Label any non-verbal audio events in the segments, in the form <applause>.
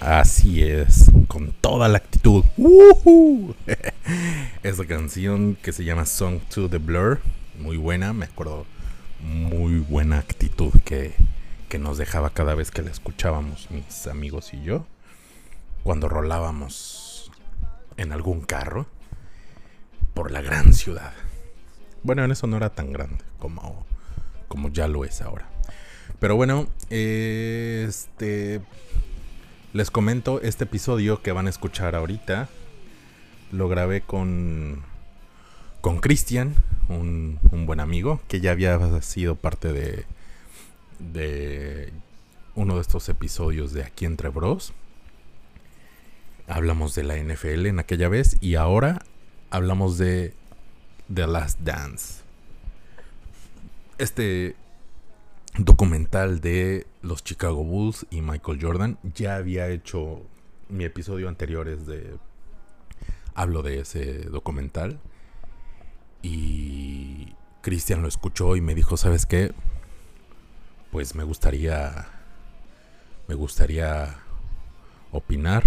Así es, con toda la actitud. ¡Woohoo! <laughs> Esa canción que se llama Song to the Blur, muy buena, me acuerdo, muy buena actitud que, que nos dejaba cada vez que la escuchábamos mis amigos y yo, cuando rolábamos en algún carro por la gran ciudad. Bueno, en eso no era tan grande como, como ya lo es ahora. Pero bueno, este les comento este episodio que van a escuchar ahorita. Lo grabé con con Cristian, un, un, buen amigo que ya había sido parte de de uno de estos episodios de Aquí entre Bros. Hablamos de la NFL en aquella vez y ahora hablamos de The Last Dance. Este documental de los Chicago Bulls y Michael Jordan. Ya había hecho mi episodio anterior es de hablo de ese documental y Cristian lo escuchó y me dijo, "¿Sabes qué? Pues me gustaría me gustaría opinar.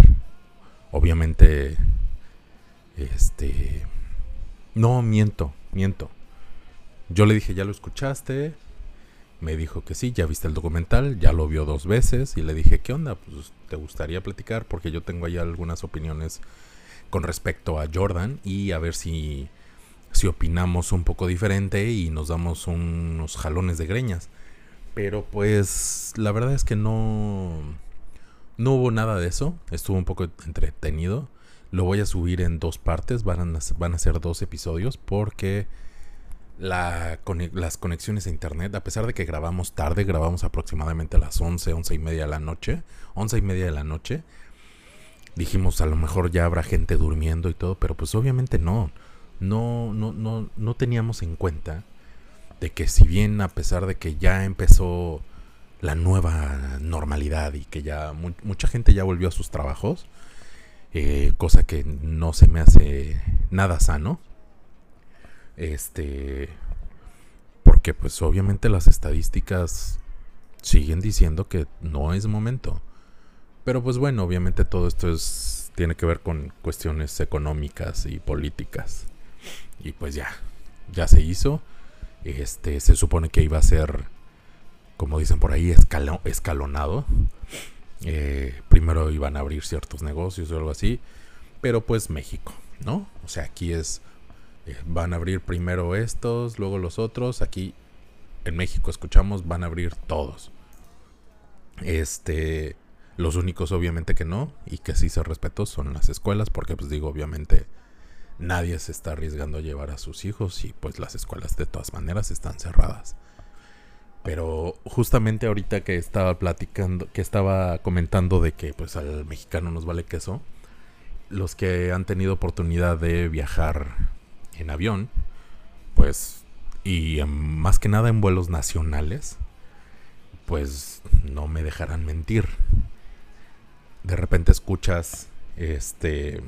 Obviamente este no miento, miento. Yo le dije, "¿Ya lo escuchaste?" Me dijo que sí, ya viste el documental, ya lo vio dos veces y le dije, ¿qué onda? Pues te gustaría platicar porque yo tengo ahí algunas opiniones con respecto a Jordan y a ver si, si opinamos un poco diferente y nos damos unos jalones de greñas. Pero pues la verdad es que no, no hubo nada de eso, estuvo un poco entretenido. Lo voy a subir en dos partes, van a, van a ser dos episodios porque la, las conexiones a internet, a pesar de que grabamos tarde, grabamos aproximadamente a las 11, 11 y media de la noche, 11 y media de la noche, dijimos a lo mejor ya habrá gente durmiendo y todo, pero pues obviamente no, no, no, no, no teníamos en cuenta de que si bien a pesar de que ya empezó la nueva normalidad y que ya mucha gente ya volvió a sus trabajos, eh, cosa que no se me hace nada sano, este. Porque, pues, obviamente las estadísticas siguen diciendo que no es momento. Pero, pues, bueno, obviamente todo esto es. Tiene que ver con cuestiones económicas y políticas. Y pues ya. Ya se hizo. Este. Se supone que iba a ser. Como dicen por ahí, escalonado. Eh, primero iban a abrir ciertos negocios o algo así. Pero pues México, ¿no? O sea, aquí es van a abrir primero estos, luego los otros. Aquí en México escuchamos, van a abrir todos. Este, los únicos obviamente que no y que sí se respetó son las escuelas, porque pues digo, obviamente nadie se está arriesgando a llevar a sus hijos y pues las escuelas de todas maneras están cerradas. Pero justamente ahorita que estaba platicando, que estaba comentando de que pues al mexicano nos vale queso, los que han tenido oportunidad de viajar en avión, pues, y más que nada en vuelos nacionales, pues no me dejarán mentir. De repente escuchas este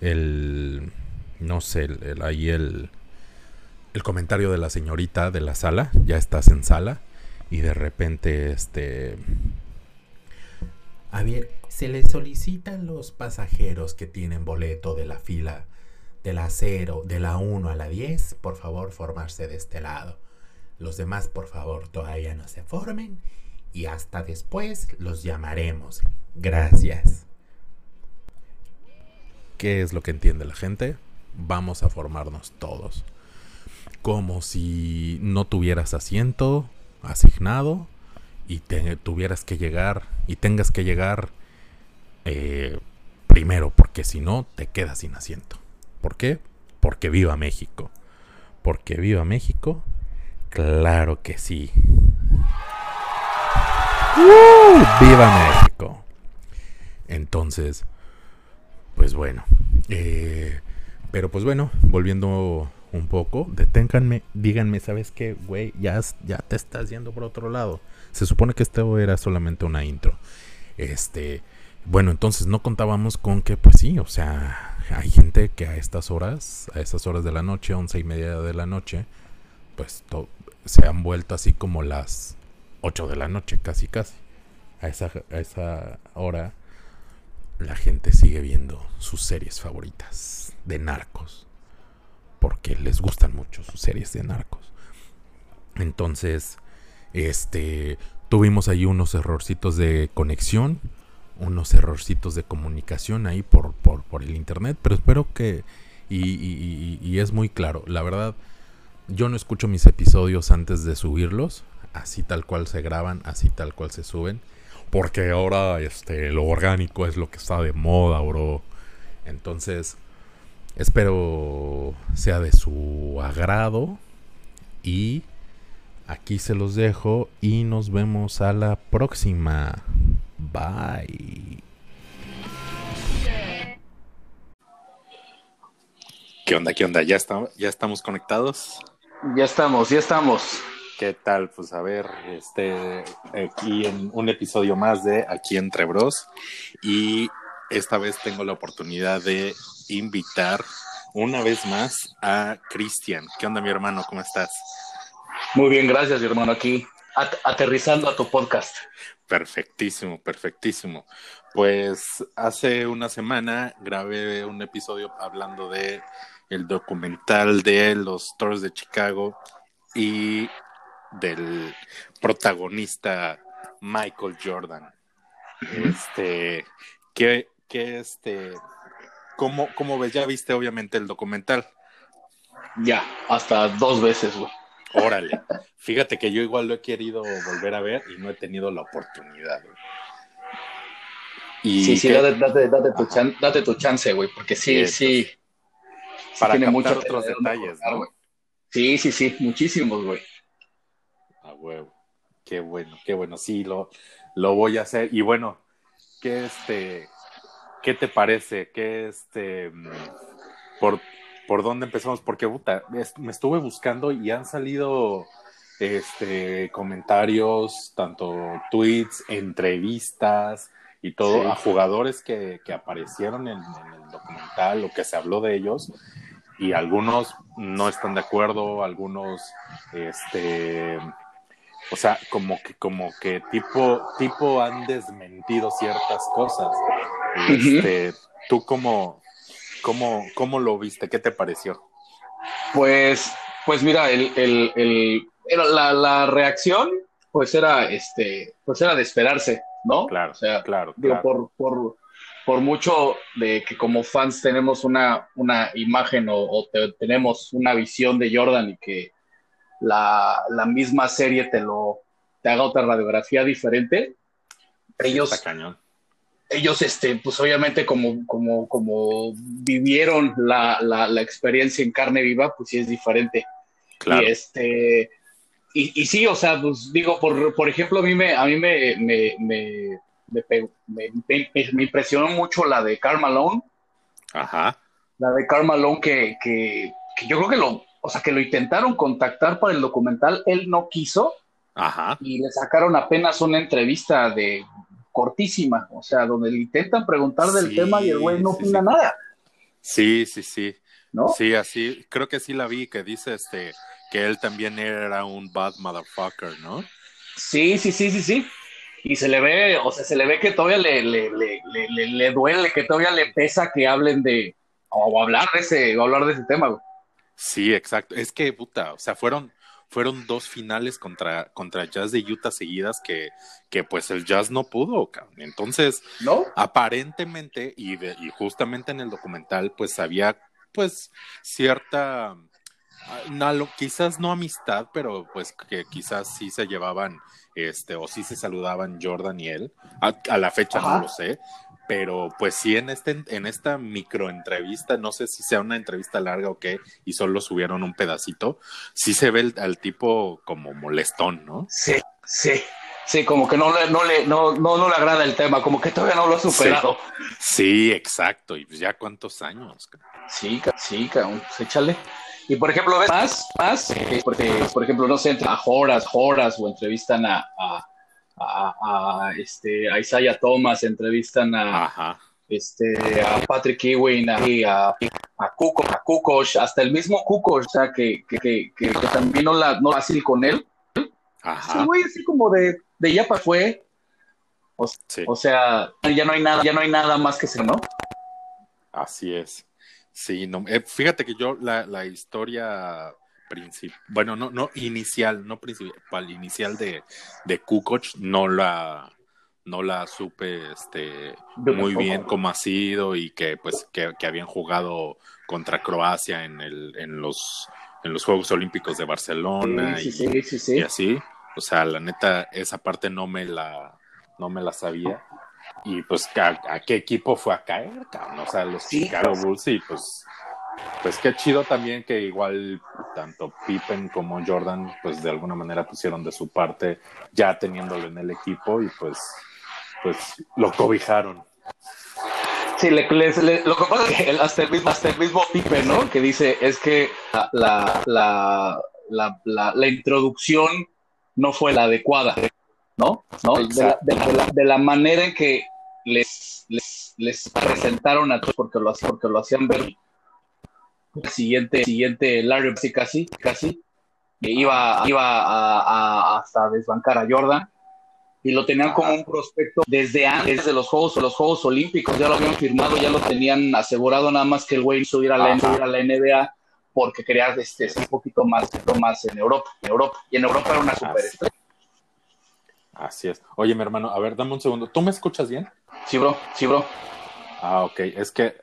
el no sé, el, ahí el el comentario de la señorita de la sala, ya estás en sala y de repente este a ver, se le solicitan los pasajeros que tienen boleto de la fila de la 0, de la 1 a la 10, por favor formarse de este lado. Los demás, por favor, todavía no se formen y hasta después los llamaremos. Gracias. ¿Qué es lo que entiende la gente? Vamos a formarnos todos. Como si no tuvieras asiento asignado y tuvieras que llegar y tengas que llegar eh, primero, porque si no, te quedas sin asiento. ¿Por qué? Porque viva México. Porque viva México. Claro que sí. ¡Viva México! Entonces, pues bueno. Eh, pero pues bueno, volviendo un poco, deténganme, díganme, ¿sabes qué, güey? Ya, ya te estás yendo por otro lado. Se supone que esto era solamente una intro. Este, bueno, entonces no contábamos con que, pues sí, o sea, hay gente que a estas horas, a estas horas de la noche, once y media de la noche, pues se han vuelto así como las ocho de la noche, casi casi. a esa, a esa hora la gente sigue viendo sus series favoritas de narcos. Porque les gustan mucho sus series de narcos. Entonces, este, tuvimos ahí unos errorcitos de conexión, unos errorcitos de comunicación ahí por, por, por el internet, pero espero que, y, y es muy claro, la verdad, yo no escucho mis episodios antes de subirlos, así tal cual se graban, así tal cual se suben. Porque ahora este, lo orgánico es lo que está de moda, bro. Entonces, espero sea de su agrado. Y aquí se los dejo y nos vemos a la próxima. Bye. ¿Qué onda? ¿Qué onda? ¿Ya, ¿Ya estamos conectados? Ya estamos, ya estamos. ¿Qué tal? Pues a ver, este, aquí en un episodio más de Aquí entre Bros. Y esta vez tengo la oportunidad de invitar una vez más a Cristian. ¿Qué onda, mi hermano? ¿Cómo estás? Muy bien, gracias, mi hermano. Aquí aterrizando a tu podcast. Perfectísimo, perfectísimo. Pues hace una semana grabé un episodio hablando de el documental de los Toros de Chicago y del protagonista Michael Jordan. Este, que, este, ¿cómo, ¿cómo ves? Ya viste obviamente el documental. Ya, hasta dos veces, güey. Órale. Fíjate que yo igual lo he querido volver a ver y no he tenido la oportunidad, Y sí, sí, date, date, tu chance, güey, porque sí, sí. Para tiene muchos otros detalles, ¿no? Sí, sí, sí, muchísimos, güey huevo. Qué bueno, qué bueno. Sí, lo, lo voy a hacer. Y bueno, ¿qué este, qué te parece? ¿Qué este, mm, por, por dónde empezamos? Porque puta, me estuve buscando y han salido este comentarios, tanto tweets, entrevistas y todo a jugadores que, que aparecieron en, en, el documental o que se habló de ellos y algunos no están de acuerdo, algunos este o sea, como que, como que tipo, tipo han desmentido ciertas cosas. Este, ¿Tú cómo, cómo, cómo lo viste? ¿Qué te pareció? Pues, pues mira, el, el, el la, la, reacción, pues era, este, pues era de esperarse, ¿no? Claro, o sea, claro, Por, por, por mucho de que como fans tenemos una, una imagen o, o tenemos una visión de Jordan y que la, la misma serie te lo te haga otra radiografía diferente. Ellos, ellos, este, pues obviamente como, como, como vivieron la, la, la, experiencia en carne viva, pues sí es diferente. Claro. Y este, y, y sí, o sea, pues digo, por, por ejemplo, a mí me, a mí me, me, me, me, me impresionó mucho la de Karl Malone. Ajá. La de Karl Malone que, que, que yo creo que lo, o sea, que lo intentaron contactar para el documental, él no quiso. Ajá. Y le sacaron apenas una entrevista de cortísima, o sea, donde le intentan preguntar del tema y el güey no opina nada. Sí, sí, sí. ¿No? Sí, así, creo que sí la vi, que dice este, que él también era un bad motherfucker, ¿no? Sí, sí, sí, sí, sí. Y se le ve, o sea, se le ve que todavía le, le, le, le, le duele, que todavía le pesa que hablen de, o hablar de ese, o hablar de ese tema, güey. Sí, exacto. Es que, puta, o sea, fueron, fueron dos finales contra, contra Jazz de Utah seguidas que, que pues el Jazz no pudo, cabrón. Entonces, ¿no? Aparentemente, y, y justamente en el documental, pues había, pues, cierta, no, quizás no amistad, pero pues que quizás sí se llevaban, este, o sí se saludaban Jordan y él. A, la fecha no lo sé, pero pues sí en este en esta microentrevista, no sé si sea una entrevista larga o qué, y solo subieron un pedacito, sí se ve al tipo como molestón, ¿no? Sí, sí. Sí, como que no le, no le, no, no, no le agrada el tema, como que todavía no lo ha superado. Sí, exacto. Y pues ya cuántos años. Sí, sí, cabrón, pues échale. Y por ejemplo, ves más, más, eh, porque, por ejemplo, no sé, a Horas, Horas o entrevistan a, a, este, a Isaiah Thomas, entrevistan a, este, a Patrick Ewing, a, a, a, Kuko, a Kukosh, hasta el mismo Kukosh, o sea, que, que, que, que, también no la no fácil con él. Ajá. Sí, güey, así como de, de ya para fue. O, sea, ya no hay nada, ya no hay nada más que ser, ¿no? Así es. Sí, no, eh, fíjate que yo la, la historia principal, bueno, no, no inicial, no principal, inicial de, de Kukoc, no la, no la supe este, muy bien cómo ha sido y que pues que, habían jugado contra Croacia en, el, en, los, en los Juegos Olímpicos de Barcelona y, y, así. O sea, la neta, esa parte no me la, no me la sabía. Y pues, ¿a, qué equipo fue a caer, O sea, los Chicago Bulls y pues pues qué chido también que igual tanto Pippen como Jordan pues de alguna manera pusieron de su parte ya teniéndolo en el equipo y pues pues lo cobijaron. Sí, le, lo que pasa es que hasta el mismo, hasta el mismo Pippen, ¿no? Que dice es que la, la, la, la, introducción no fue la adecuada, ¿no? ¿No? De, la, manera en que les, les, les presentaron a todos porque lo, porque lo hacían ver siguiente, siguiente Larry casi, casi, casi, iba, iba a, hasta desbancar a Jordan y lo tenían como un prospecto desde antes de los Juegos los Juegos Olímpicos, ya lo habían firmado, ya lo tenían asegurado, nada más que el güey subiera a la, a la NBA porque quería este, un poquito más, más en Europa, en Europa, y en Europa era una superestrella. Así es. Oye, mi hermano, a ver, dame un segundo. ¿Tú me escuchas bien? Sí, bro, sí, bro. Ah, ok. Es que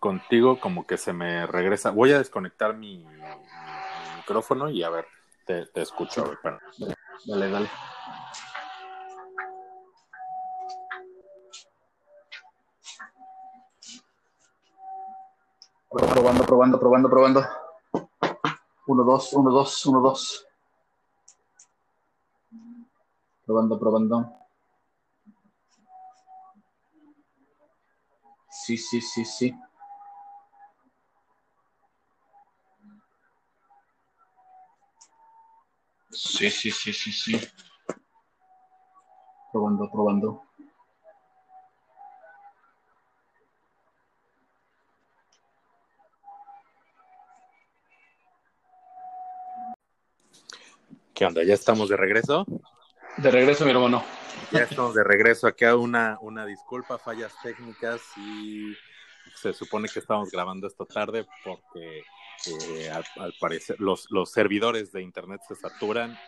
contigo como que se me regresa. Voy a desconectar mi, micrófono y a ver, te, escucho. Dale, dale. Probando, probando, probando, probando. Uno, dos, uno, dos, uno, dos. Probando, probando. Sí, sí, sí, sí. Sí, sí, sí, sí, sí. Probando, probando. ¿Qué onda? ¿Ya estamos de regreso? De regreso, mi hermano. Ya estamos de regreso. Aquí una, una disculpa, fallas técnicas y se supone que estamos grabando esto tarde porque al, parecer los, los servidores de internet se saturan,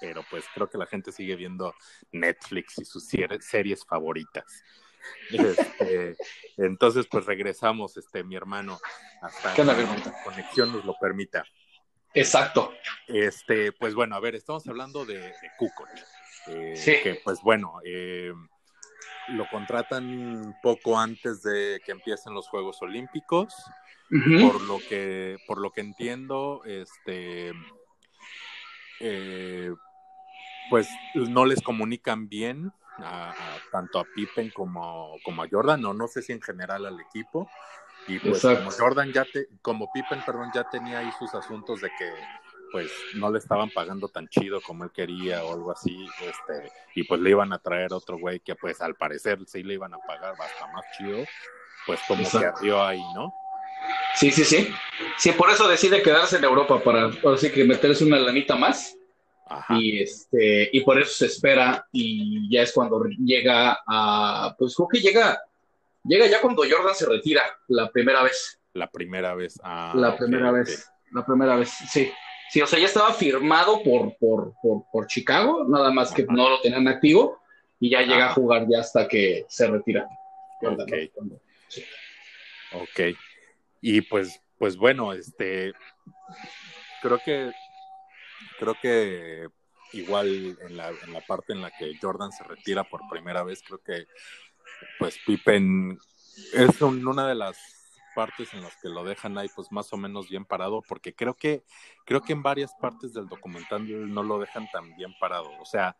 pero pues creo que la gente sigue viendo Netflix y sus series favoritas. <laughs> Este, entonces, pues regresamos, este, mi hermano, hasta que la conexión nos lo permita. Exacto. Este, pues bueno, a ver, estamos hablando de, de eh, Que pues bueno, eh, lo contratan poco antes de que empiecen los Juegos Olímpicos. Por lo que, por lo que entiendo, este eh, pues no les comunican bien a, tanto a Pippen como, como, a Jordan, o no sé si en general al equipo. Y pues como Jordan ya te, como Pippen, perdón, ya tenía ahí sus asuntos de que pues no le estaban pagando tan chido como él quería o algo así, este, y pues le iban a traer otro güey que pues al parecer sí le iban a pagar bastante más chido, pues como que arrió ahí, ¿no? Sí, sí, sí. Sí, por eso decide quedarse en Europa para así que meterse una lanita más. Y este, y por eso se espera, y ya es cuando llega a, pues creo que llega, llega ya cuando Jordan se retira la primera vez. La primera vez, ah, La primera vez, la primera vez, sí. Sí, o sea, ya estaba firmado por, por, por, Chicago, nada más que no lo tenían activo, y ya llega a jugar ya hasta que se retira. Ok. Ok. Y pues, pues bueno, este, creo que, creo que igual en la, en la parte en la que Jordan se retira por primera vez, creo que pues Pippen es una de las partes en las que lo dejan ahí pues más o menos bien parado porque creo que creo que en varias partes del documental no lo dejan tan bien parado. O sea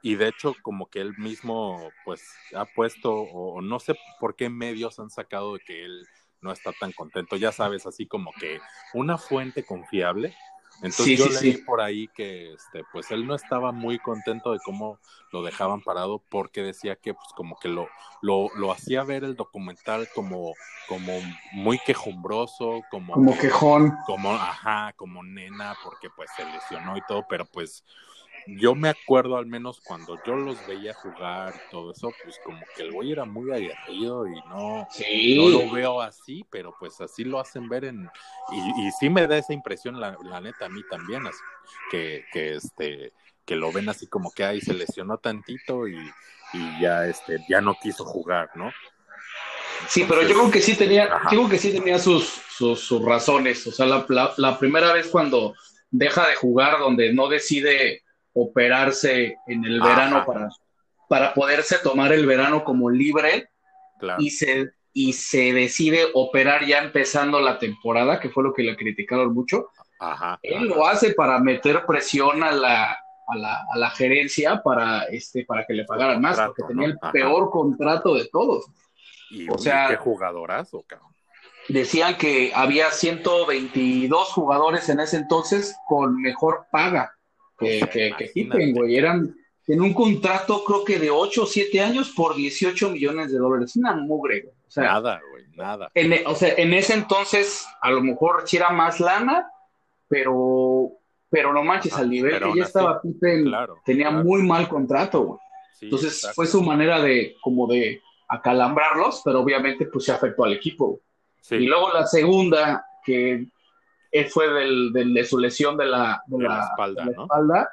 y de hecho como que él mismo pues ha puesto o no sé por qué medios han sacado de que él no está tan contento. Ya sabes, así como que una fuente confiable. Entonces yo leí por ahí que este, pues él no estaba muy contento de cómo lo dejaban parado porque decía que pues como que lo, lo, lo hacía ver el documental como, como muy quejumbroso, como, como quejón. Como, ajá, como nena, porque pues se lesionó y todo, pero pues yo me acuerdo al menos cuando yo los veía jugar y todo eso, pues como que el güey era muy aguerrido y no, no lo veo así, pero pues así lo hacen ver en... Y, y sí me da esa impresión, la, la neta, a mí también, así, que, que, este, que lo ven así como que ahí se lesionó tantito y, y ya, este, ya no quiso jugar, ¿no? Sí, pero yo creo que sí tenía, yo creo que sí tenía sus, sus, sus razones. O sea, la, la, la, primera vez cuando deja de jugar, donde no decide operarse en el verano para, para poderse tomar el verano como libre claro. y, se, y se decide operar ya empezando la temporada, que fue lo que le criticaron mucho. Ajá, Él lo hace para meter presión a la, a la, a la gerencia para, este, para que le pagaran más, porque tenía el peor contrato de todos. Y, o sea, qué jugadorazo, cabrón. Decían que había 122 jugadores en ese entonces con mejor paga que, sea, que, güey. Eran en un contrato, creo que de 8 o 7 años por 18 millones de dólares. Una mugre, güey. O sea, nada, güey, nada. En, o sea, en ese entonces, a lo mejor sí era más lana, pero, pero no manches, ah, al nivel que ya estaba Pippen, claro, tenía claro. muy mal contrato, güey. Sí, entonces, exacto. fue su manera de, como de acalambrarlos, pero obviamente pues se afectó al equipo. Sí. Y luego la segunda, que fue del, del, de su lesión de la, de De la, la espalda, de la ¿no? espalda,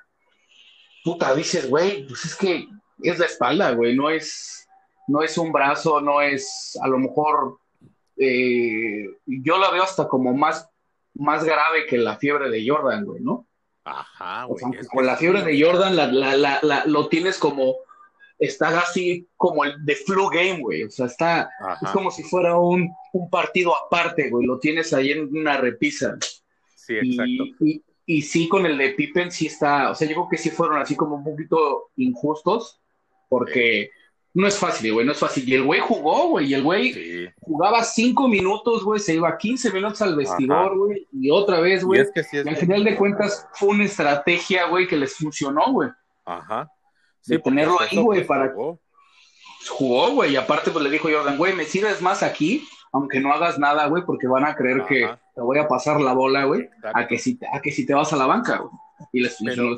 puta, dices, güey, pues es que es la espalda, güey, no es, no es un brazo, no es, a lo mejor, eh, yo la veo hasta como más, más grave que la fiebre de Jordan, güey, ¿no? Ajá, O güey. sea, aunque es con la fiebre de Jordan la, la, la, la- lo tienes como, está así como el de flu game, güey. O sea, está, Ajá. es como si fuera un, un partido aparte, güey. Lo tienes ahí en una repisa. Sí, exacto. Y, y, y sí, con el de Pippen sí está, o sea, yo creo que sí fueron así como un poquito injustos, porque no es fácil, güey, no es fácil. Y el güey jugó, güey, y el güey Sí. jugaba cinco minutos, güey, se iba 15 minutos al vestidor, güey, y otra vez, Y güey. es que sí es Y al final de cuentas fue una estrategia, güey, que les funcionó, güey. Ajá. Tenerlo hasta ahí, güey, pues, para- jugó. Jugó, güey, y aparte pues le dijo Jordan, güey, me sirves más aquí, aunque no hagas nada, güey, porque van a creer Ajá. que te voy a pasar la bola, güey, a que si te, a que si te vas a la banca, güey. Y les Pero-.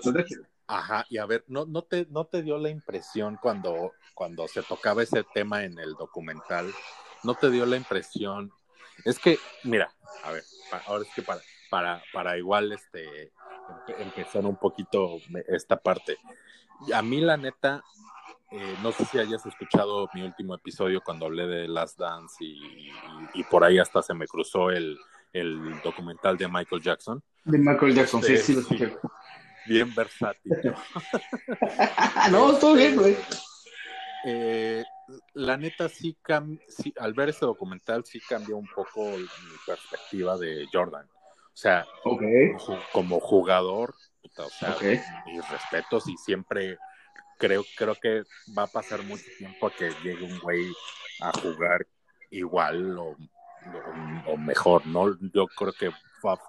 Ajá, y a ver, ¿no, no, te, ¿no te dio la impresión cuando, cuando se tocaba ese tema en el documental? ¿No te dio la impresión? Es que, mira, a ver, ahora es que para, para, para igual este, empe- empezar un poquito esta parte. A mí, la neta, eh, no sé si hayas escuchado mi último episodio cuando hablé de Last Dance y, y- y por ahí hasta se me cruzó el, el documental de Michael Jackson. De Michael Jackson, sí, sí, lo Sí. escuché. Bien versátil. <laughs> no, todo bien, güey. Eh, la neta sí, cam sí, al ver este documental sí cambió un poco mi perspectiva de Jordan. O sea, como jugador, puta, o sea, mis respetos y siempre creo, creo que va a pasar mucho tiempo a que llegue un güey a jugar igual o, o- o mejor, ¿no? Yo creo que va-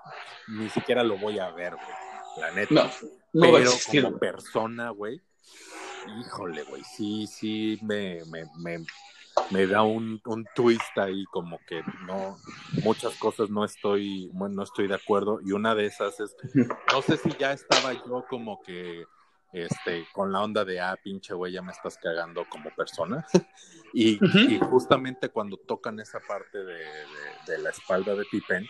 ni siquiera lo voy a ver, güey, la neta. No, no pero como persona, güey, híjole, güey, sí, sí, me, me, me, me da un, un twist ahí, como que no, muchas cosas no estoy, bueno, no estoy de acuerdo, y una de esas es, <laughs> no sé si ya estaba yo como que, este, con la onda de, ah, pinche güey, ya me estás cagando como persona, <laughs> y, justamente cuando tocan esa parte de, de, de la espalda de Pippen,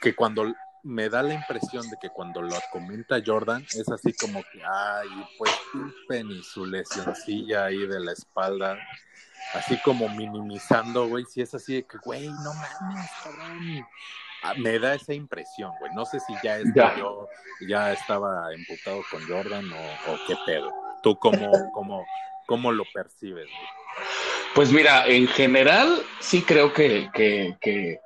que cuando me da la impresión de que cuando lo comenta Jordan es así como que, ay, pues y su lesioncilla ahí de la espalda, así como minimizando, güey, si es así de que, güey, no mames, cabrón. Ah, Me da esa impresión, güey. No sé si ya es que Ya. yo ya estaba emputado con Jordan o, o qué pedo. ¿Tú cómo, cómo, cómo lo percibes, güey? Pues mira, en general sí creo que, que, que,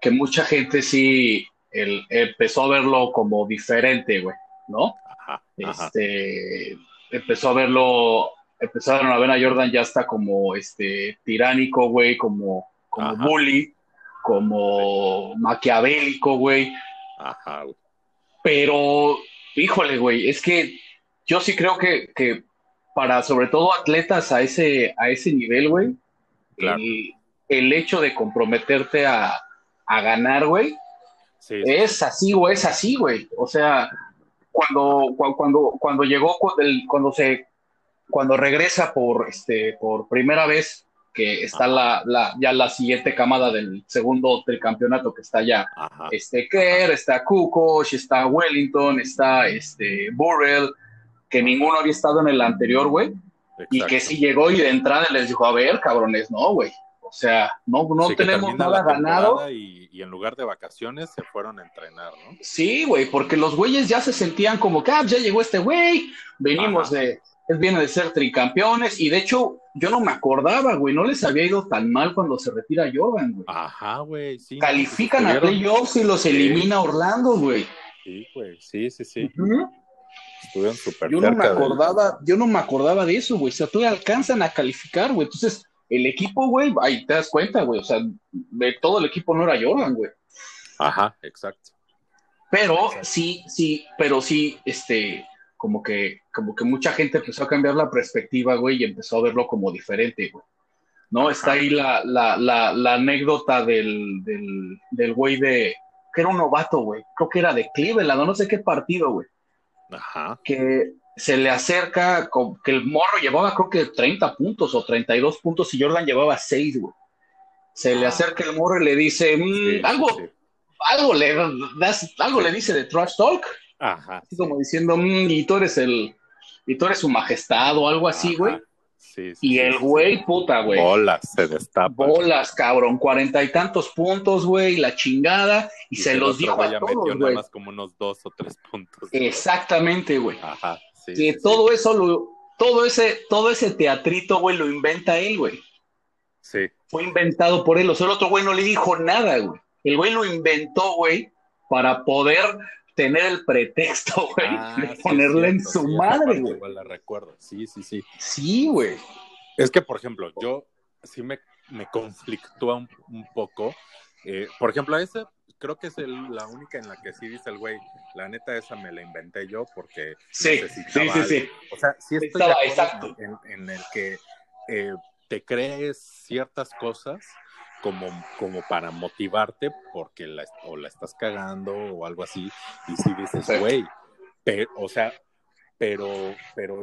que mucha gente sí el- empezó a verlo como diferente, güey, ¿no? Ajá, ajá. Este, empezó a verlo, empezaron a ver a Jordan ya está como este tiránico, güey, como, como Ajá. bully, como maquiavélico, güey. Ajá, güey. Pero, híjole, güey, es que yo sí creo que, que para sobre todo atletas a ese, a ese nivel, güey, Claro. el, el hecho de comprometerte a, a ganar, güey, Sí, sí, es así o es así, güey. O sea, cuando, cuando, cuando llegó, cuando se, cuando regresa por, este, por primera vez, que está la, la, ya la siguiente camada del segundo del campeonato que está ya, este Kerr, está Kukoc, está Wellington, está este Burrell, que ninguno había estado en el anterior, güey, y que si llegó y de entrada les dijo, a ver, cabrones, no, güey, o sea, no, no tenemos nada ganado. Y, en lugar de vacaciones se fueron a entrenar, ¿no? Sí, güey, porque los güeyes ya se sentían como que, ah, ya llegó este güey, venimos de, él viene de ser tricampeones, y de hecho, yo no me acordaba, güey, no les había ido tan mal cuando se retira Jordan, güey. Ajá, güey, sí. Califican a playoffs y los elimina Orlando, güey. Sí, güey, sí, sí, sí. Estuvieron súper Yo no me acordaba, yo no me acordaba de eso, güey. O sea, todavía alcanzan a calificar, güey. Entonces, el equipo, güey, ahí te das cuenta, güey, o sea, de todo el equipo no era Jordan, güey. Ajá, exacto. Pero sí, sí, pero sí, este, como que, como que mucha gente empezó a cambiar la perspectiva, güey, y empezó a verlo como diferente, güey. ¿No? Está ahí la, la, la, la anécdota del, del, del güey de, que era un novato, güey, creo que era de Cleveland, no sé qué partido, güey. Ajá. Que se le acerca, que el morro llevaba creo que 30 puntos o 32 puntos y Jordan llevaba 6, güey. Se le ah. acerca el morro y le dice, mm, algo, algo le algo le dice de trash talk. Ajá. Así como diciendo, mm, y tú eres el, y tú eres su majestad o algo así, güey. Sí, y el güey, puta, güey. Bolas, se destapa. Bolas, cabrón, cuarenta y tantos puntos, güey, la chingada, y, se los dio a todos, metió nada más como unos dos o tres puntos. Exactamente, güey. Ajá que todo eso lo, todo ese, todo ese teatrito, güey, lo inventa él, güey. Sí. Fue inventado por él. O sea, el otro güey no le dijo nada, güey. El güey lo inventó, güey, para poder tener el pretexto, <laughs> güey, ah, de ponerle en su madre, güey. Igual la recuerdo. Sí, sí, sí. Sí, güey. Es que, por ejemplo, yo sí me, me conflictúa un, un poco. Eh, por ejemplo, a ese creo que es la única en la que sí dice el güey, la neta esa me la inventé yo porque sí, sí, sí, sí. O sea, sí estoy exacto. En, el que eh, te crees ciertas cosas como, como para motivarte porque la, o la estás cagando o algo así y si dices, güey, o sea, pero, pero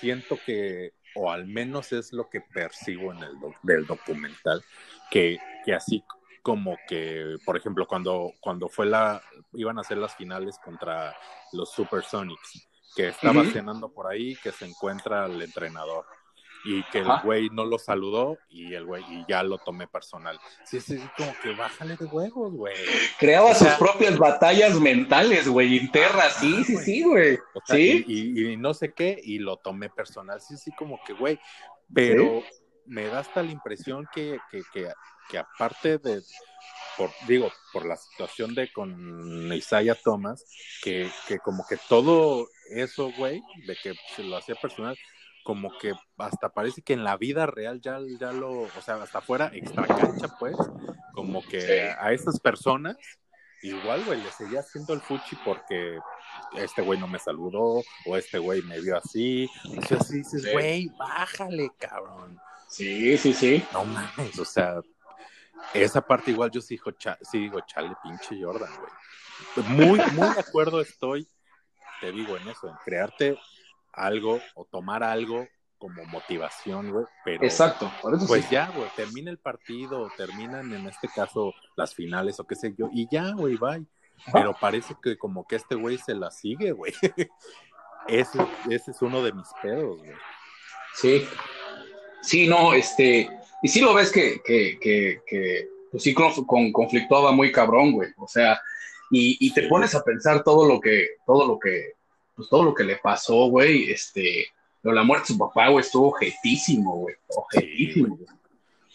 siento que o al menos es lo que percibo en el del documental, que, que así como que, por ejemplo, cuando, cuando fue la, iban a hacer las finales contra los Supersonics, que estaba cenando por ahí, que se encuentra el entrenador y que el güey no lo saludó y el güey y ya lo tomé personal. Sí, sí, como que bájale de huevos, güey. Creaba sus propias batallas mentales, güey, internas, sí, sí, sí, güey. sí. Y, no sé qué, y lo tomé personal, sí, sí, como que, güey, pero me da hasta la impresión que, que, que que aparte de, por, digo, por la situación de con Isaiah Thomas, que, que como que todo eso, güey, de que se lo hacía personal, como que hasta parece que en la vida real ya, ya lo, o sea, hasta fuera extra cancha, pues, como que a, esas personas, igual, güey, le seguía haciendo el fuchi porque este güey no me saludó, o este güey me vio así, o sea, así dices, güey, bájale, cabrón. Sí, sí, sí. No mames, o sea, esa parte igual yo sí, digo, chale, pinche Jordan, güey. Muy, muy de acuerdo estoy, te digo en eso, en crearte algo o tomar algo como motivación, güey, pero Exacto, pues ya, güey, termina el partido, terminan en este caso las finales o qué sé yo, y ya, güey, bye. Pero parece que como que este güey se la sigue, güey. <laughs> ese, ese es uno de mis pedos, güey. Sí. Sí, no, este, y sí lo ves que, que, que, que pues sí con, conflictuaba muy cabrón, güey. O sea, y, y, te pones a pensar todo lo que, todo lo que, pues todo lo que le pasó, güey, este, la muerte de su papá, güey, estuvo objetísimo, güey, objetísimo,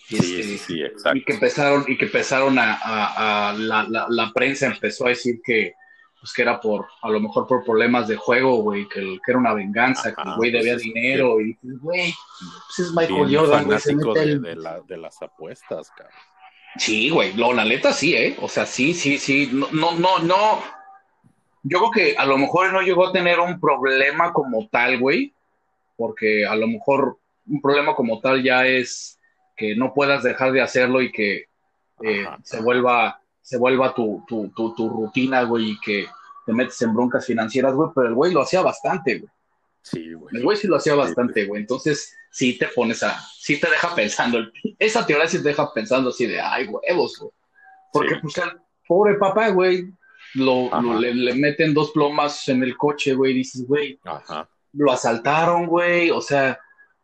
Sí, sí, sí, exacto. Y que empezaron, y que empezaron a, a, a la, la, la, prensa empezó a decir que, pues que era por, a lo mejor por problemas de juego, güey, que, que, era una venganza, que el güey debía pues dinero, y dices, güey, pues es Michael Jordan, güey. Se de, de, la, de, las apuestas, cabrón. Sí, güey, lo, la neta sí, ¿eh? O sea, sí, sí, sí, no, no, no, no. Yo creo que a lo mejor no llegó a tener un problema como tal, güey, porque a lo mejor un problema como tal ya es que no puedas dejar de hacerlo y que eh, se vuelva se vuelva tu, tu, tu, tu rutina, güey, y que te metes en broncas financieras, güey, pero el güey lo hacía bastante, güey. Sí, güey. El güey sí lo hacía bastante, güey. Entonces, sí te pones a, sí te deja pensando, esa teoría sí te deja pensando así de, ay, huevos, güey. Porque, Sí. pues, al pobre papá, güey, lo, lo- le, le meten dos plomas en el coche, güey, y dices, güey, Ajá. lo asaltaron, güey, o sea,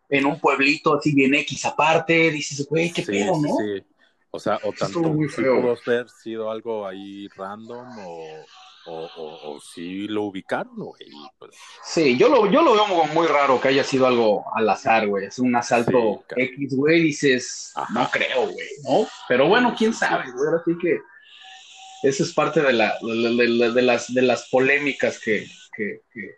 en un pueblito así bien X aparte, dices, güey, qué Sí, pedo, ¿no? sí. O sea, o tanto muy feo. pudo haber sido algo ahí random o, o, o, o sí lo ubicaron, güey. Pues, Sí, yo lo, yo lo veo como muy raro que haya sido algo al azar, güey. Es un asalto Sí. X, güey, dices, Ajá. no creo, güey, ¿no? Pero bueno, quién sabe, güey. Ahora sí que eso es parte de, la, de, de- de las, de las polémicas que, que, que,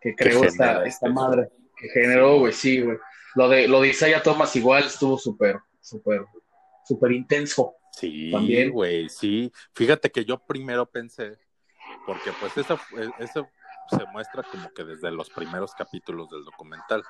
que creó genera esta, este- esta madre. Que generó, güey, sí, güey. Lo de, lo de Isaiah Thomas igual estuvo súper, súper, súper intenso. sí, También. güey, sí. Fíjate que yo primero pensé, porque pues eso, eso se muestra como que desde los primeros capítulos del documental.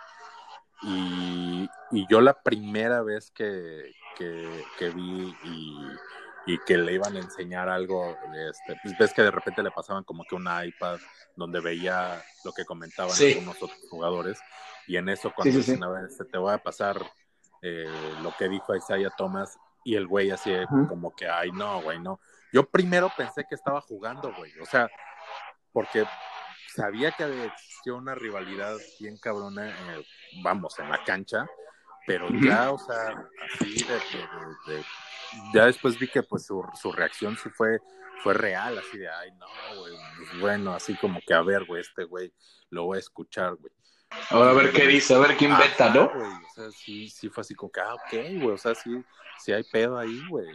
Y, y yo la primera vez que, que, que vi y, y que le iban a enseñar algo, este, pues ves que de repente le pasaban como que una iPad donde veía lo que comentaban Sí. algunos otros jugadores. Y en eso cuando Sí, sí, sí. dicen, a ver, este, te voy a pasar eh, lo que dijo Isaiah Thomas y el güey así como que, ay, no, güey, no. Yo primero pensé que estaba jugando, güey. O sea, porque sabía que había existido una rivalidad bien cabrona, vamos, en la cancha, pero ya, o sea, así de, de- de- ya después vi que pues su, su reacción sí fue, fue real, así de, ay, no, güey, pues, bueno, así como que, a ver, güey, este güey, lo voy a escuchar, güey. Ahora a ver qué dice, a ver inventa, Ajá, ¿no? güey, o sea, sí, sí fue así como que, ah, ok, güey, o sea, sí, sí hay pedo ahí, güey.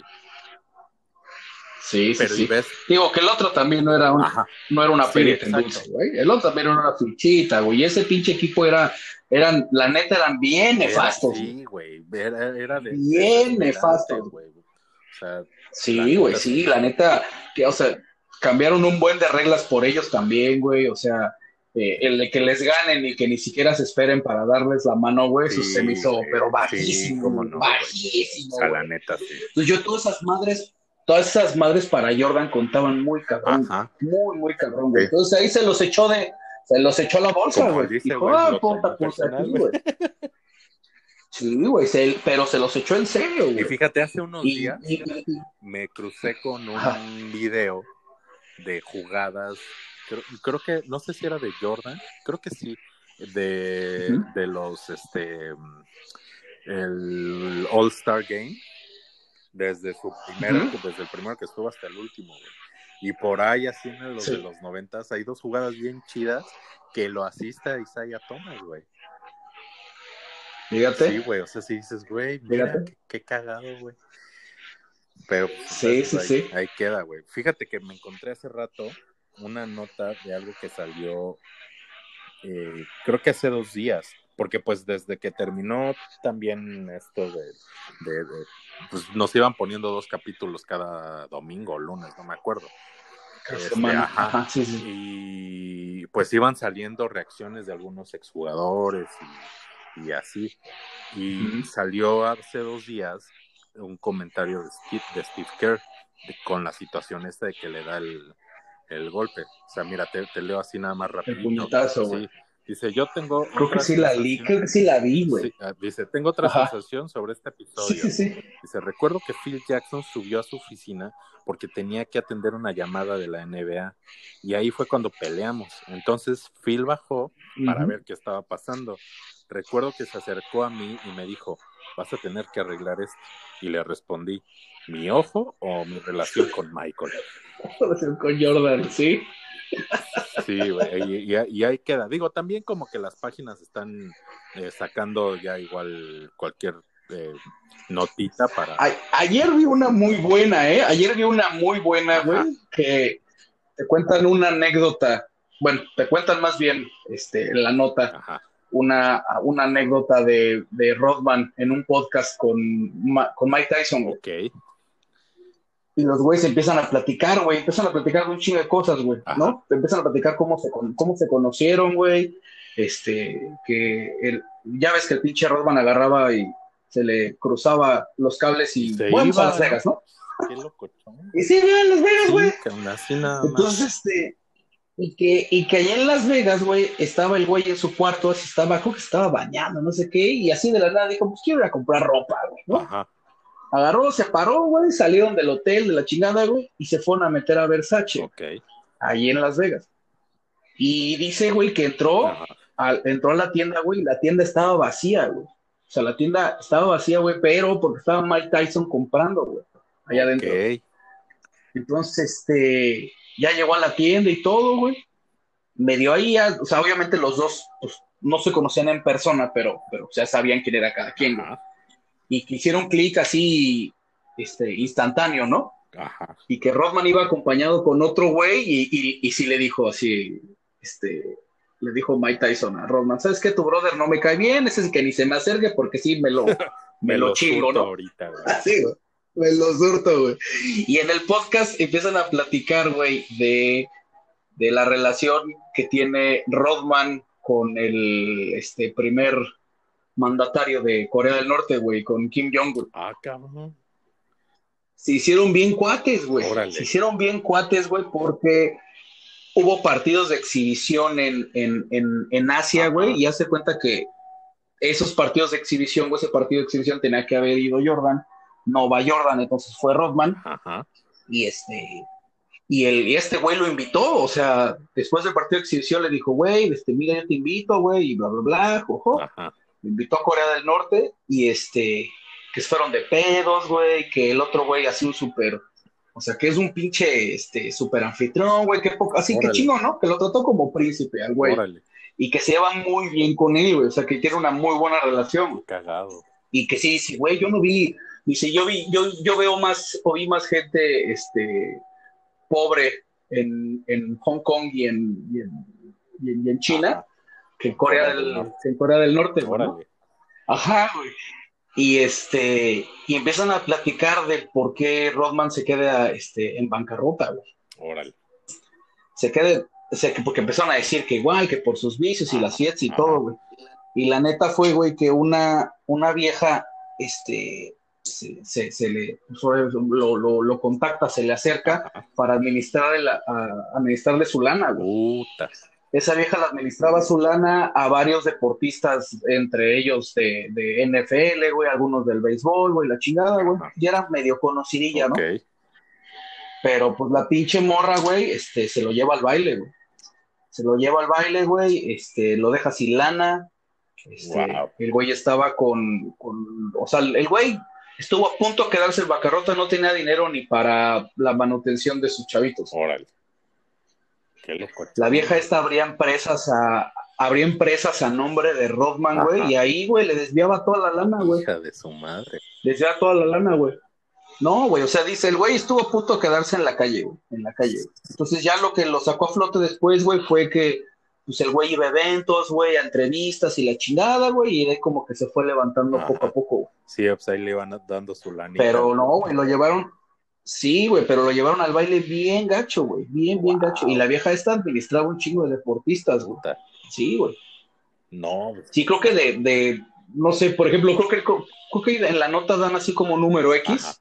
Sí, sí, Pero sí. y ves, Digo que el otro también no era un, ajá, no era una Sí, perita en exacto. dulce, güey. El otro también era una fichita, güey. Y ese pinche equipo era, eran, la neta, eran bien nefastos. sí, güey, era, era de, Bien nefastos. güey. O sea, Sí, güey, sí. sí, la neta, que, o sea, cambiaron un buen de reglas por ellos también, güey. O sea, eh, el de que les ganen y que ni siquiera se esperen para darles la mano, güey, eso se me hizo, güey, pero bajísimo, no, güey. bajísimo. o sea, la güey. neta, sí. Entonces yo todas esas madres, todas esas madres para Jordan contaban muy cabrón, Ajá. muy, muy cabrón, güey. Entonces ahí se los echó de, se los echó a la bolsa, Como güey. dice, Dijo, güey, ah, puta, pues aquí, güey. güey. Sí, güey, se- pero se los echó en serio, Y güey. fíjate, hace unos Y- días y- y- me crucé con un Ajá. video de jugadas, creo, creo que, no sé si era de Jordan, creo que sí, de, de los, este, mm, el All-Star Game, desde su primero, Ujú. desde el primero que estuvo hasta el último, güey. Y por ahí, así en los Sí. de los noventas, hay dos jugadas bien chidas que lo asista Isaiah Thomas, güey. Fíjate. Sí, güey, o sea, si dices, güey, mira, qué, qué cagado, güey. Pero, pues, Sí, sí, ahí, sí. ahí queda, güey. Fíjate que me encontré hace rato una nota de algo que salió, eh, creo que hace dos días, porque pues desde que terminó también esto de, de- de- pues nos iban poniendo dos capítulos cada domingo o lunes, no me acuerdo. Este, ajá. Ajá, sí, sí. Y pues iban saliendo reacciones de algunos exjugadores y, y así. Y salió hace dos días un comentario de Steve, de Steve Kerr de- con la situación esta de que le da el, el golpe. O sea, mira, te, te leo así nada más rápido. puñetazo, güey. Dice, yo tengo... Creo que sí la li, creo que sí la vi, güey. Sí, ah, dice, tengo otra Ajá. sensación sobre este episodio. sí, sí. Dice, recuerdo que Phil Jackson subió a su oficina porque tenía que atender una llamada de la NBA y ahí fue cuando peleamos. Entonces Phil bajó para ver qué estaba pasando. Recuerdo que se acercó a mí y me dijo, vas a tener que arreglar esto. Y le respondí, ¿mi ojo o mi relación con Michael? <laughs> Con Jordan, sí. Sí, güey, y, ahí queda. Digo, también como que las páginas están eh, sacando ya igual cualquier eh, notita para... A- ayer vi una muy buena, ¿eh? Ayer vi una muy buena, güey, que te cuentan una anécdota. Bueno, te cuentan más bien este, en la nota Ajá. una, una anécdota de, de Rodman en un podcast con, Ma- con Mike Tyson, güey. Ok. Y los güeyes empiezan a platicar, güey, empiezan a platicar un chingo de cosas, güey, Ajá. ¿no? Empiezan a platicar cómo se, cómo se conocieron, güey. Este, que el, ya ves que el pinche Rodman agarraba y se le cruzaba los cables y Se bueno, iba, a Las Vegas, ¿no? Qué locochón. Y sí, güey, a Las Vegas, güey. Sí. Entonces, este, Y que, y que allá en Las Vegas, güey, estaba el güey en su cuarto, así estaba, creo que estaba bañando, no sé qué, y así de la nada dijo, pues quiero ir a comprar ropa, güey, ¿no? Ajá. Agarró, se paró, güey, salieron del hotel, de la chingada, güey, y se fueron a meter a Versace, Ok. allí en Las Vegas. Y dice, güey, que entró, al- entró a la tienda, güey, y la tienda estaba vacía, güey. O sea, la tienda estaba vacía, güey, pero porque estaba Mike Tyson comprando, güey, allá adentro. Entonces, este, ya llegó a la tienda y todo, güey. Me dio ahí, a- o sea, obviamente los dos, pues, no se conocían en persona, pero, pero ya sabían quién era cada quien, güey. Y que hicieron clic así, este, instantáneo, ¿no? Ajá. Y que Rodman iba acompañado con otro güey y, y, y sí le dijo así, este, le dijo Mike Tyson a Rodman, ¿sabes qué? Tu brother no me cae bien, ese es que ni se me acerque porque sí me lo, <laughs> me lo chingo, surto ¿no? ahorita, güey. <laughs> Así, güey. Me lo surto, güey. Y en el podcast empiezan a platicar, güey, de, de la relación que tiene Rodman con el este, primer mandatario de Corea del Norte, güey, con Kim Jong-un. Ah, cabrón. Se hicieron bien cuates, güey. Se hicieron bien cuates, güey, porque hubo partidos de exhibición en, en, en, en Asia, güey, y hace cuenta que esos partidos de exhibición, güey, ese partido de exhibición tenía que haber ido Jordan, no va Jordan, entonces fue Rodman, Ajá. y este, y, el, y este güey lo invitó, o sea, después del partido de exhibición le dijo, güey, este, mira, yo te invito, güey, y bla, bla, bla, jojo. Ajá. Me invitó a Corea del Norte, y este, que fueron de pedos, güey, que el otro güey así un súper, o sea, que es un pinche, este, súper anfitrión, güey, que poco, así que chingo, ¿no? Que lo trató como príncipe al güey, Órale. y que se lleva muy bien con él, güey, o sea, que tiene una muy buena relación, Cagado. y que sí dice, güey, yo no vi, dice, yo vi, yo, yo veo más, o vi más gente, este, pobre en, en Hong Kong y en, y en, y en- y en China Ajá. Que en Corea Corea del en Corea del Norte, güey, ¿no? Órale. Ajá, güey. Y este, y empiezan a platicar de por qué Rodman se queda, este, en bancarrota, güey. Órale. Se queda, o sea, que porque empezaron a decir que igual, que por sus vicios y las fiestas y Ajá. todo, güey. Y la neta fue, güey, que una, una vieja, este, se, se, se le, lo, lo, lo contacta, se le acerca Ajá. para administrarle, la- a- administrarle su lana, güey. Puta. Esa vieja le administraba su lana a varios deportistas, entre ellos de, de NFL, güey, algunos del béisbol, güey, la chingada, güey. Ya era medio conocidilla, ¿no? Pero pues la pinche morra, güey, este, se lo lleva al baile, güey. Se lo lleva al baile, güey, este, lo deja sin lana. Este, Wow. El güey estaba con, con, o sea, el güey estuvo a punto de quedarse en bancarrota, no tenía dinero ni para la manutención de sus chavitos. Órale. Qué loco. La vieja esta abría empresas a, abría empresas a nombre de Rodman, güey, Ajá. y ahí, güey, le desviaba toda la lana, güey. Hija de su madre. Da toda la lana, güey. No, güey, o sea, dice, el güey estuvo a punto de quedarse en la calle, güey, en la calle. güey. Entonces ya lo que lo sacó a flote después, güey, fue que, pues el güey iba a eventos, güey, a entrevistas y la chingada, güey, y de ahí como que se fue levantando Ajá. poco a poco, güey. Sí, pues ahí le iban dando su lanita. Pero no, güey, lo llevaron, sí, güey, pero lo llevaron al baile bien gacho, güey, bien, bien gacho. Y la vieja esta administraba un chingo de deportistas, güey. Sí, güey. No, pues, Sí, creo que de, de, no sé, por ejemplo, creo que, creo que en la nota dan así como número X. Ajá.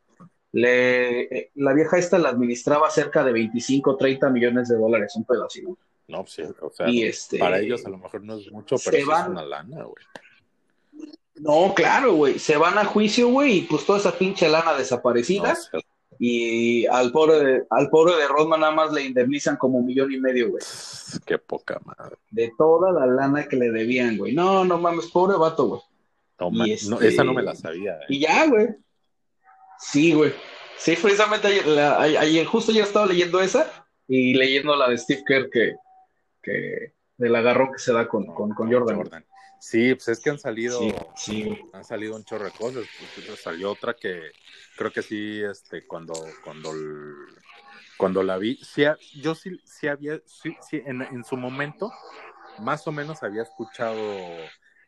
Le, eh, la vieja esta la administraba cerca de 25, 30 millones de dólares, un así, ¿no? pues sí, o sea, Y este. para ellos a lo mejor no es mucho, pero sí es una lana, güey. No, claro, güey. Se van a juicio, güey, y pues toda esa pinche lana desaparecida. No, o sea, Y al pobre, de, al pobre de Rodman nada más le indemnizan como un millón y medio, güey. <laughs> qué poca madre. De toda la lana que le debían, güey. No, no mames, pobre vato, güey. No, man, este- no, esa no me la sabía. eh. Y ya, güey. Sí, güey. Sí, precisamente ayer, la- ayer- justo yo estaba leyendo esa y leyendo la de Steve Kerr que, que del agarrón que se da con, con, con Jordan. Sí, pues es que han salido, Sí, sí, han salido un chorro de cosas. Salió otra que creo que sí, este, cuando, cuando, el- cuando la vi, sí, yo sí, sí había, sí, sí, en, en su momento, más o menos había escuchado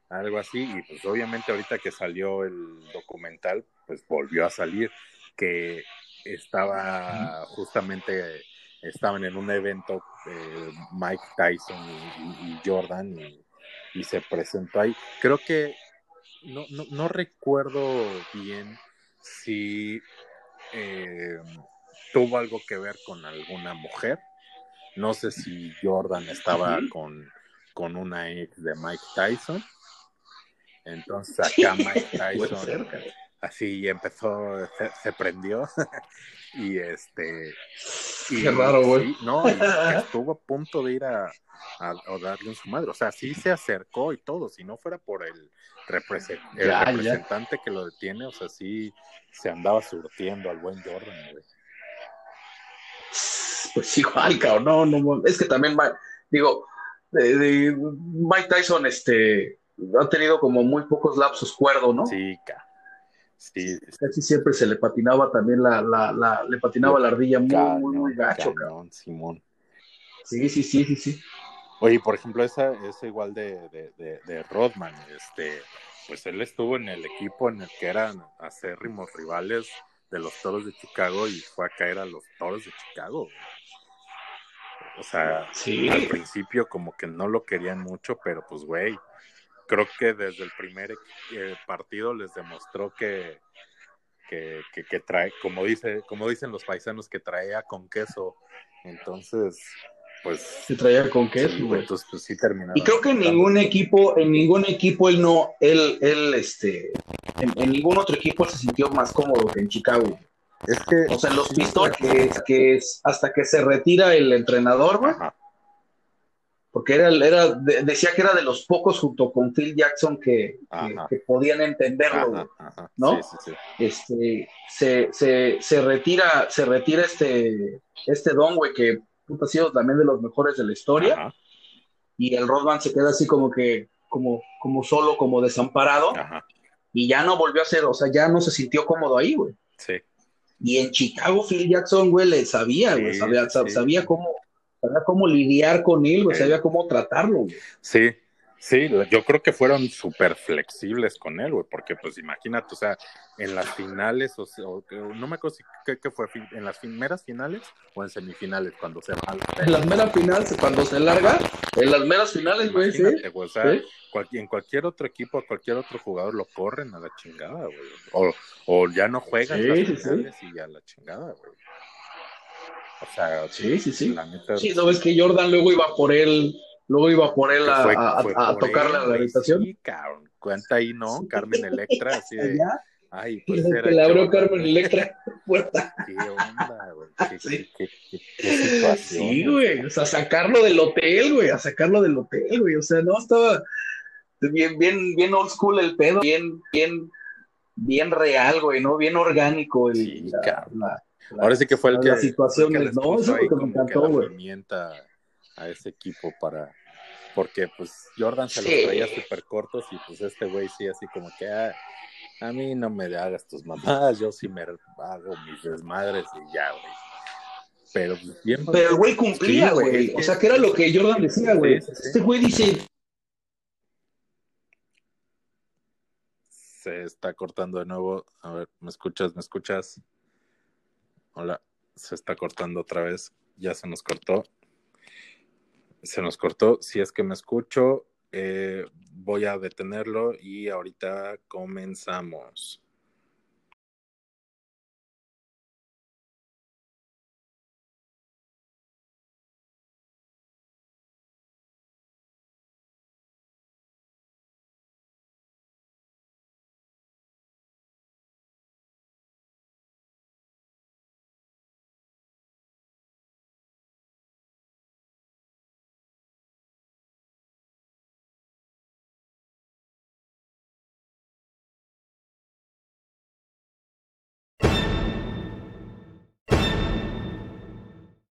algo así, y pues obviamente ahorita que salió el documental, pues volvió a salir, que estaba justamente, estaban en un evento eh, Mike Tyson y, y- y Jordan, y, y se presentó ahí. Creo que no, no, no recuerdo bien si eh, tuvo algo que ver con alguna mujer, no sé si Jordan estaba con, con una ex de Mike Tyson. Entonces acá Mike <laughs> Tyson así empezó, se, prendió. <laughs> y este. Y, Qué raro, güey. no, estuvo a punto de ir a, a, darle en su madre. O sea, sí se acercó y todo. Si no fuera por el, representante que lo detiene, o sea, sí se andaba surtiendo al buen Jordan, güey. Pues igual, cabrón. No, no, es que también, digo, de, Mike Tyson, este ha tenido como muy pocos lapsos cuerdo, ¿no? Sí, ca. Sí. Casi siempre se le patinaba también la, la, la le patinaba la ardilla muy, muy, muy gacho, cabrón. Simón. Sí, sí, sí, sí, sí. Oye, por ejemplo, esa es igual de, de, de, Rodman, este, pues él estuvo en el equipo en el que eran acérrimos rivales de los toros de Chicago y fue a caer a los toros de Chicago. O sea, al principio como que no lo querían mucho, pero pues güey, creo que desde el primer eh, partido les demostró que, que, que, trae, como dice, como dicen los paisanos, que traía con queso. Entonces, pues. Se traía con queso, entonces, pues sí terminaron. Y creo que en ningún equipo, en ningún equipo él no, él, él, este, en, ningún otro equipo se sintió más cómodo que en Chicago. Es que. O sea, los Pistols, que, que hasta que se retira el entrenador, güey porque era, era decía que era de los pocos junto con Phil Jackson que, que, podían entenderlo, ¿no? Sí, sí, Este, se, se, se, retira, se retira este, este Don, güey, que ha sido también de los mejores de la historia, y el Rodman se queda así como que, como, como solo, como desamparado, y ya no volvió a ser, o sea, ya no se sintió cómodo ahí, güey. Sí. Y en Chicago, Phil Jackson, güey, le sabía, güey, sabía, sabía cómo, sabía cómo lidiar con él, güey, sabía cómo tratarlo, güey. Sí, sí, yo creo que fueron súper flexibles con él, güey, porque pues imagínate, o sea, en las finales, o, sea, no me acuerdo si qué, fue, en las meras finales o en semifinales, cuando se va. <laughs> En las meras finales, cuando se larga, en las meras finales, güey, sí. o sea, en cualquier otro equipo, cualquier otro jugador lo corren a la chingada, güey, o, o ya no juegan las finales y a la chingada, güey. O sea, sí, sí, sí. Sí, no ves que Jordan luego iba por él, luego iba por él a, a, tocarle a la habitación. Sí, cabrón. Cuenta ahí, ¿no? Carmen Electra, así de. Ay, pues era. Que le abrió Carmen Electra <laughs> puerta. Qué onda, güey. Qué, sí. Qué, qué, situación. Sí, güey. O sea, sacarlo del hotel, güey. A sacarlo del hotel, güey. O sea, no estaba bien, bien, bien old school el pedo. Bien, bien, bien real, güey, ¿no? Bien orgánico. El, sí, la, Ahora sí que fue el que. La situación no, eso que me encantó, güey. a ese equipo para. Porque, pues, Jordan se los traía súper cortos y, pues, este güey sí, así como que. Ah, a mí no me hagas tus mamás, yo sí me hago mis desmadres y ya, güey. Pero, pues, bien, Pero el güey cumplía, güey. o sea, que era lo que Jordan decía, güey. este güey dice. Se está cortando de nuevo. A ver, ¿me escuchas? ¿Me escuchas? Hola, se está cortando otra vez. Ya se nos cortó. Se nos cortó. Si es que me escucho, eh, voy a detenerlo y ahorita comenzamos.